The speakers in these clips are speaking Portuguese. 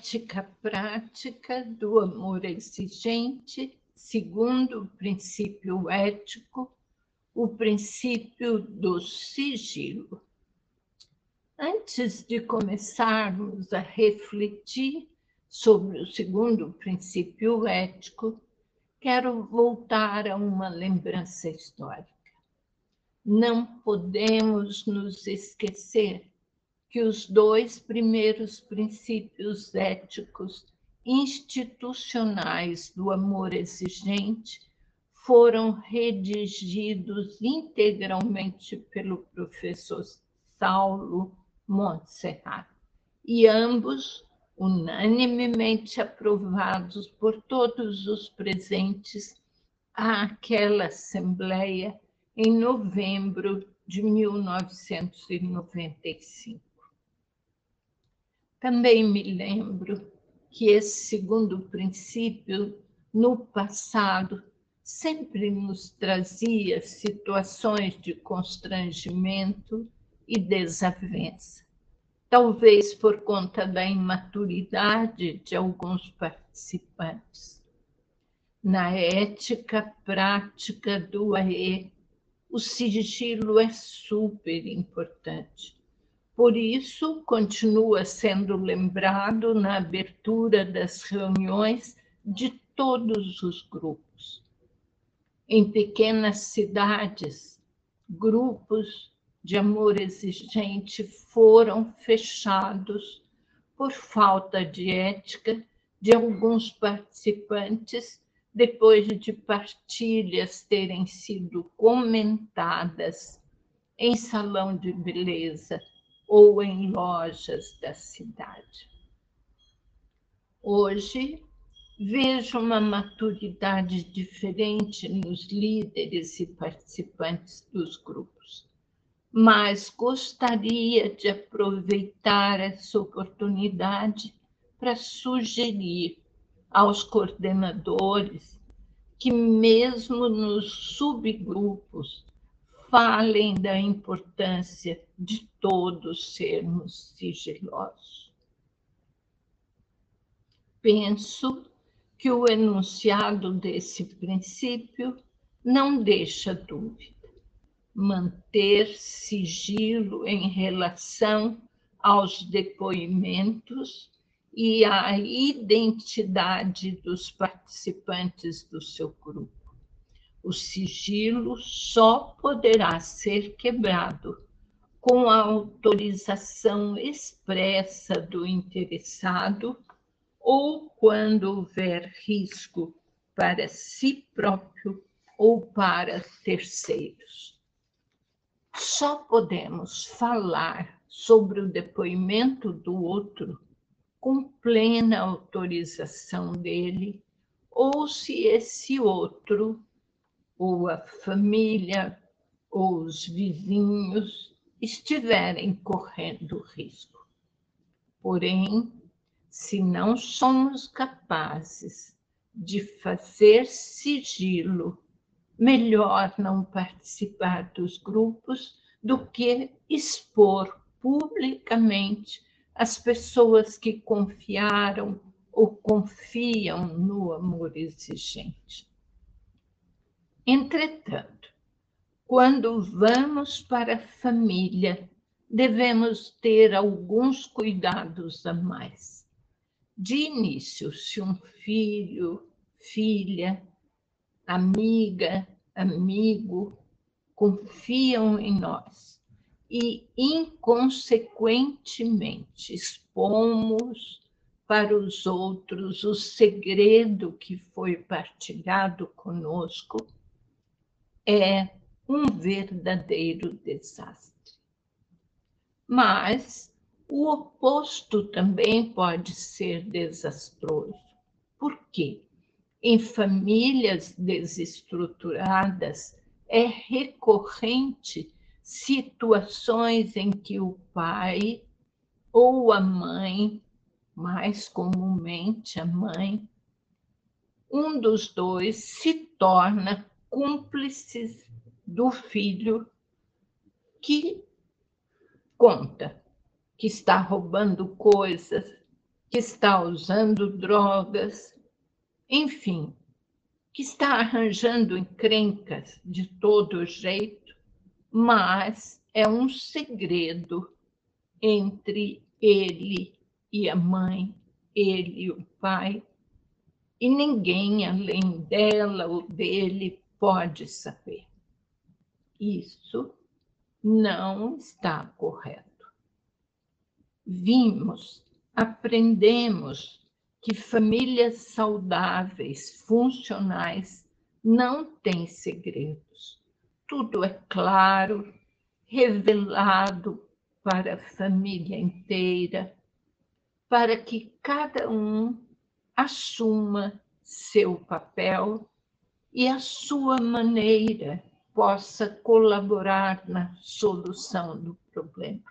ética prática do amor exigente, segundo o princípio ético, o princípio do sigilo. Antes de começarmos a refletir sobre o segundo princípio ético, quero voltar a uma lembrança histórica. Não podemos nos esquecer que os dois primeiros princípios éticos institucionais do amor exigente foram redigidos integralmente pelo professor Saulo Montserrat, e ambos unanimemente aprovados por todos os presentes àquela Assembleia em novembro de 1995. Também me lembro que esse segundo princípio, no passado, sempre nos trazia situações de constrangimento e desavença talvez por conta da imaturidade de alguns participantes. Na ética prática do AE, o sigilo é super importante. Por isso, continua sendo lembrado na abertura das reuniões de todos os grupos. Em pequenas cidades, grupos de amor exigente foram fechados por falta de ética de alguns participantes depois de partilhas terem sido comentadas em salão de beleza ou em lojas da cidade. Hoje, vejo uma maturidade diferente nos líderes e participantes dos grupos mas gostaria de aproveitar essa oportunidade para sugerir aos coordenadores que, mesmo nos subgrupos, falem da importância de todos sermos sigilosos. Penso que o enunciado desse princípio não deixa dúvida manter sigilo em relação aos depoimentos e à identidade dos participantes do seu grupo. O sigilo só poderá ser quebrado com a autorização expressa do interessado ou quando houver risco para si próprio ou para terceiros. Só podemos falar sobre o depoimento do outro com plena autorização dele, ou se esse outro, ou a família, ou os vizinhos estiverem correndo risco. Porém, se não somos capazes de fazer sigilo melhor não participar dos grupos do que expor publicamente as pessoas que confiaram ou confiam no amor exigente. Entretanto, quando vamos para a família, devemos ter alguns cuidados a mais. De início, se um filho, filha, amiga, amigo, confiam em nós e, inconsequentemente, expomos para os outros o segredo que foi partilhado conosco, é um verdadeiro desastre. Mas o oposto também pode ser desastroso. Por quê? em famílias desestruturadas, é recorrente situações em que o pai ou a mãe, mais comumente a mãe, um dos dois se torna cúmplice do filho que conta que está roubando coisas, que está usando drogas, enfim, que está arranjando encrencas de todo jeito, mas é um segredo entre ele e a mãe, ele e o pai, e ninguém além dela ou dele pode saber. Isso não está correto. Vimos, aprendemos que famílias saudáveis, funcionais, não têm segredos. Tudo é claro, revelado para a família inteira, para que cada um assuma seu papel e a sua maneira possa colaborar na solução do problema.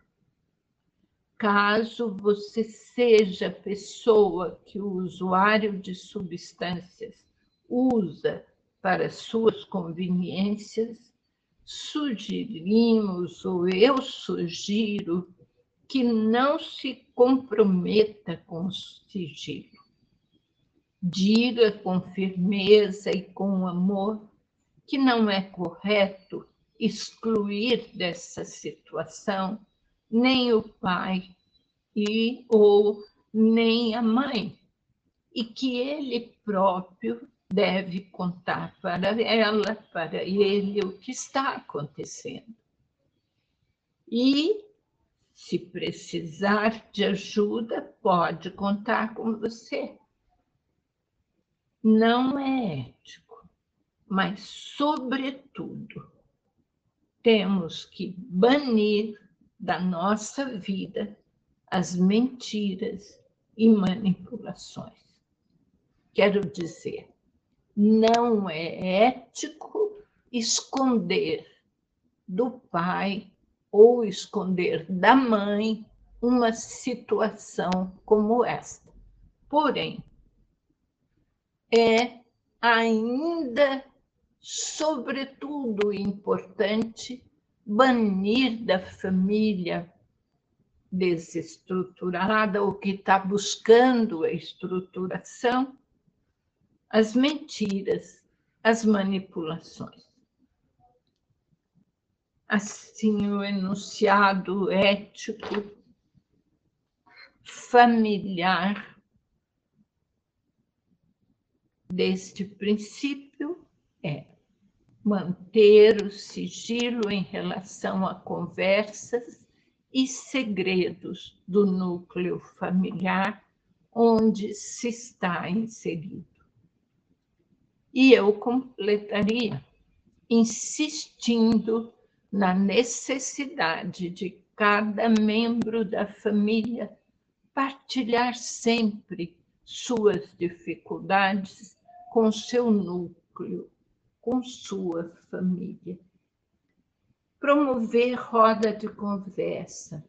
Caso você seja pessoa que o usuário de substâncias usa para suas conveniências, sugerimos, ou eu sugiro, que não se comprometa com o sigilo. Diga com firmeza e com amor que não é correto excluir dessa situação nem o pai e ou nem a mãe, e que ele próprio deve contar para ela, para ele, o que está acontecendo. E, se precisar de ajuda, pode contar com você. Não é ético, mas, sobretudo, temos que banir da nossa vida as mentiras e manipulações. Quero dizer, não é ético esconder do pai ou esconder da mãe uma situação como esta. Porém, é ainda, sobretudo, importante banir da família desestruturada ou que está buscando a estruturação as mentiras, as manipulações. Assim, o enunciado ético familiar deste princípio é manter o sigilo em relação a conversas e segredos do núcleo familiar onde se está inserido. E eu completaria insistindo na necessidade de cada membro da família partilhar sempre suas dificuldades com seu núcleo com sua família. Promover roda de conversa,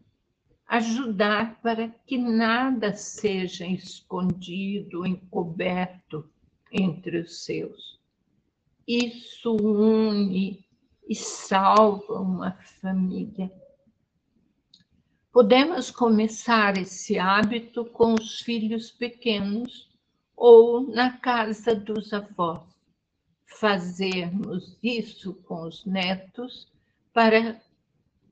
ajudar para que nada seja escondido, encoberto entre os seus. Isso une e salva uma família. Podemos começar esse hábito com os filhos pequenos ou na casa dos avós fazermos isso com os netos para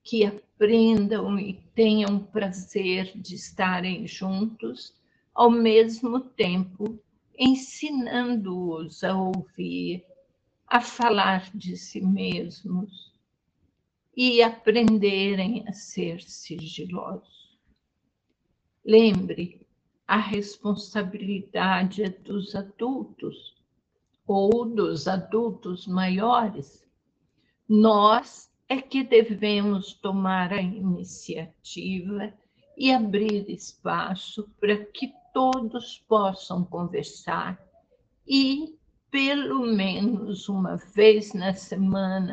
que aprendam e tenham prazer de estarem juntos, ao mesmo tempo ensinando-os a ouvir, a falar de si mesmos e aprenderem a ser sigilosos. Lembre, a responsabilidade é dos adultos ou dos adultos maiores, nós é que devemos tomar a iniciativa e abrir espaço para que todos possam conversar e, pelo menos uma vez na semana,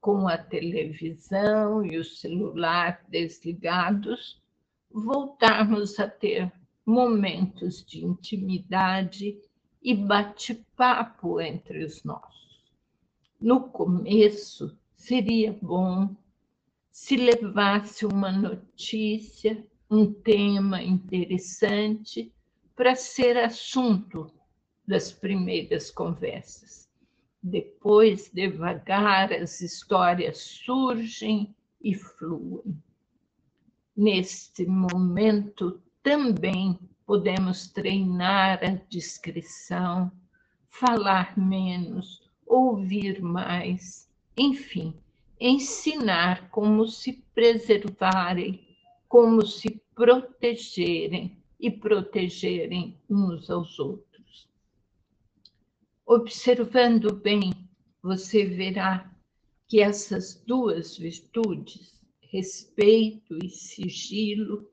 com a televisão e o celular desligados, voltarmos a ter momentos de intimidade e bate-papo entre os nossos. No começo, seria bom se levasse uma notícia um tema interessante para ser assunto das primeiras conversas. Depois, devagar, as histórias surgem e fluem. Neste momento, também podemos treinar a discrição, falar menos, ouvir mais, enfim, ensinar como se preservarem, como se protegerem e protegerem uns aos outros. Observando bem, você verá que essas duas virtudes, respeito e sigilo,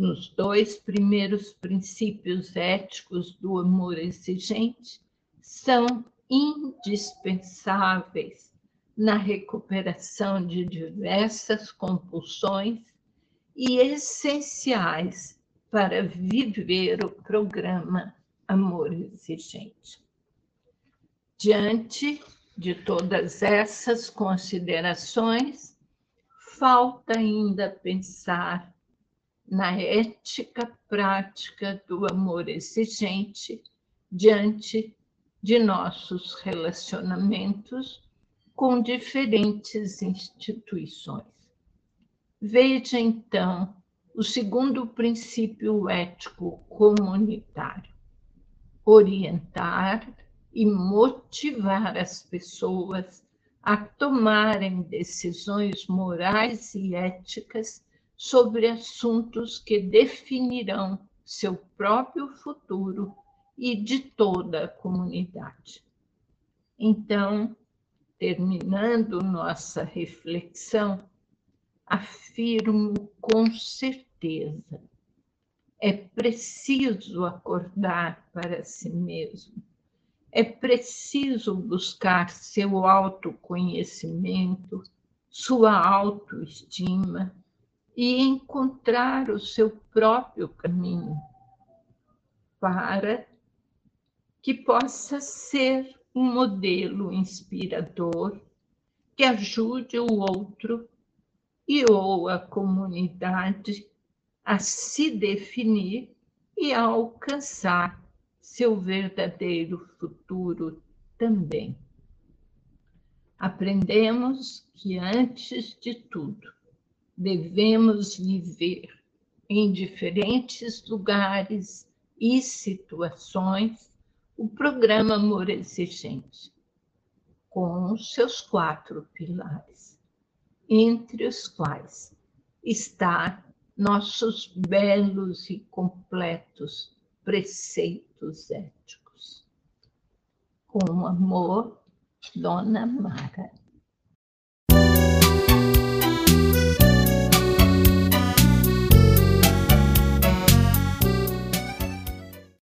nos dois primeiros princípios éticos do amor exigente, são indispensáveis na recuperação de diversas compulsões e essenciais para viver o programa Amor Exigente. Diante de todas essas considerações, falta ainda pensar na ética prática do amor exigente diante de nossos relacionamentos com diferentes instituições. Veja, então, o segundo princípio ético comunitário: orientar e motivar as pessoas a tomarem decisões morais e éticas sobre assuntos que definirão seu próprio futuro e de toda a comunidade. Então, terminando nossa reflexão, afirmo com certeza: é preciso acordar para si mesmo, é preciso buscar seu autoconhecimento, sua autoestima e encontrar o seu próprio caminho para que possa ser um modelo inspirador que ajude o outro e ou a comunidade a se definir e a alcançar seu verdadeiro futuro também. Aprendemos que, antes de tudo, devemos viver em diferentes lugares e situações o programa Amor Exigente, com seus quatro pilares, entre os quais está nossos belos e completos preceitos éticos. Com amor, Dona Mara.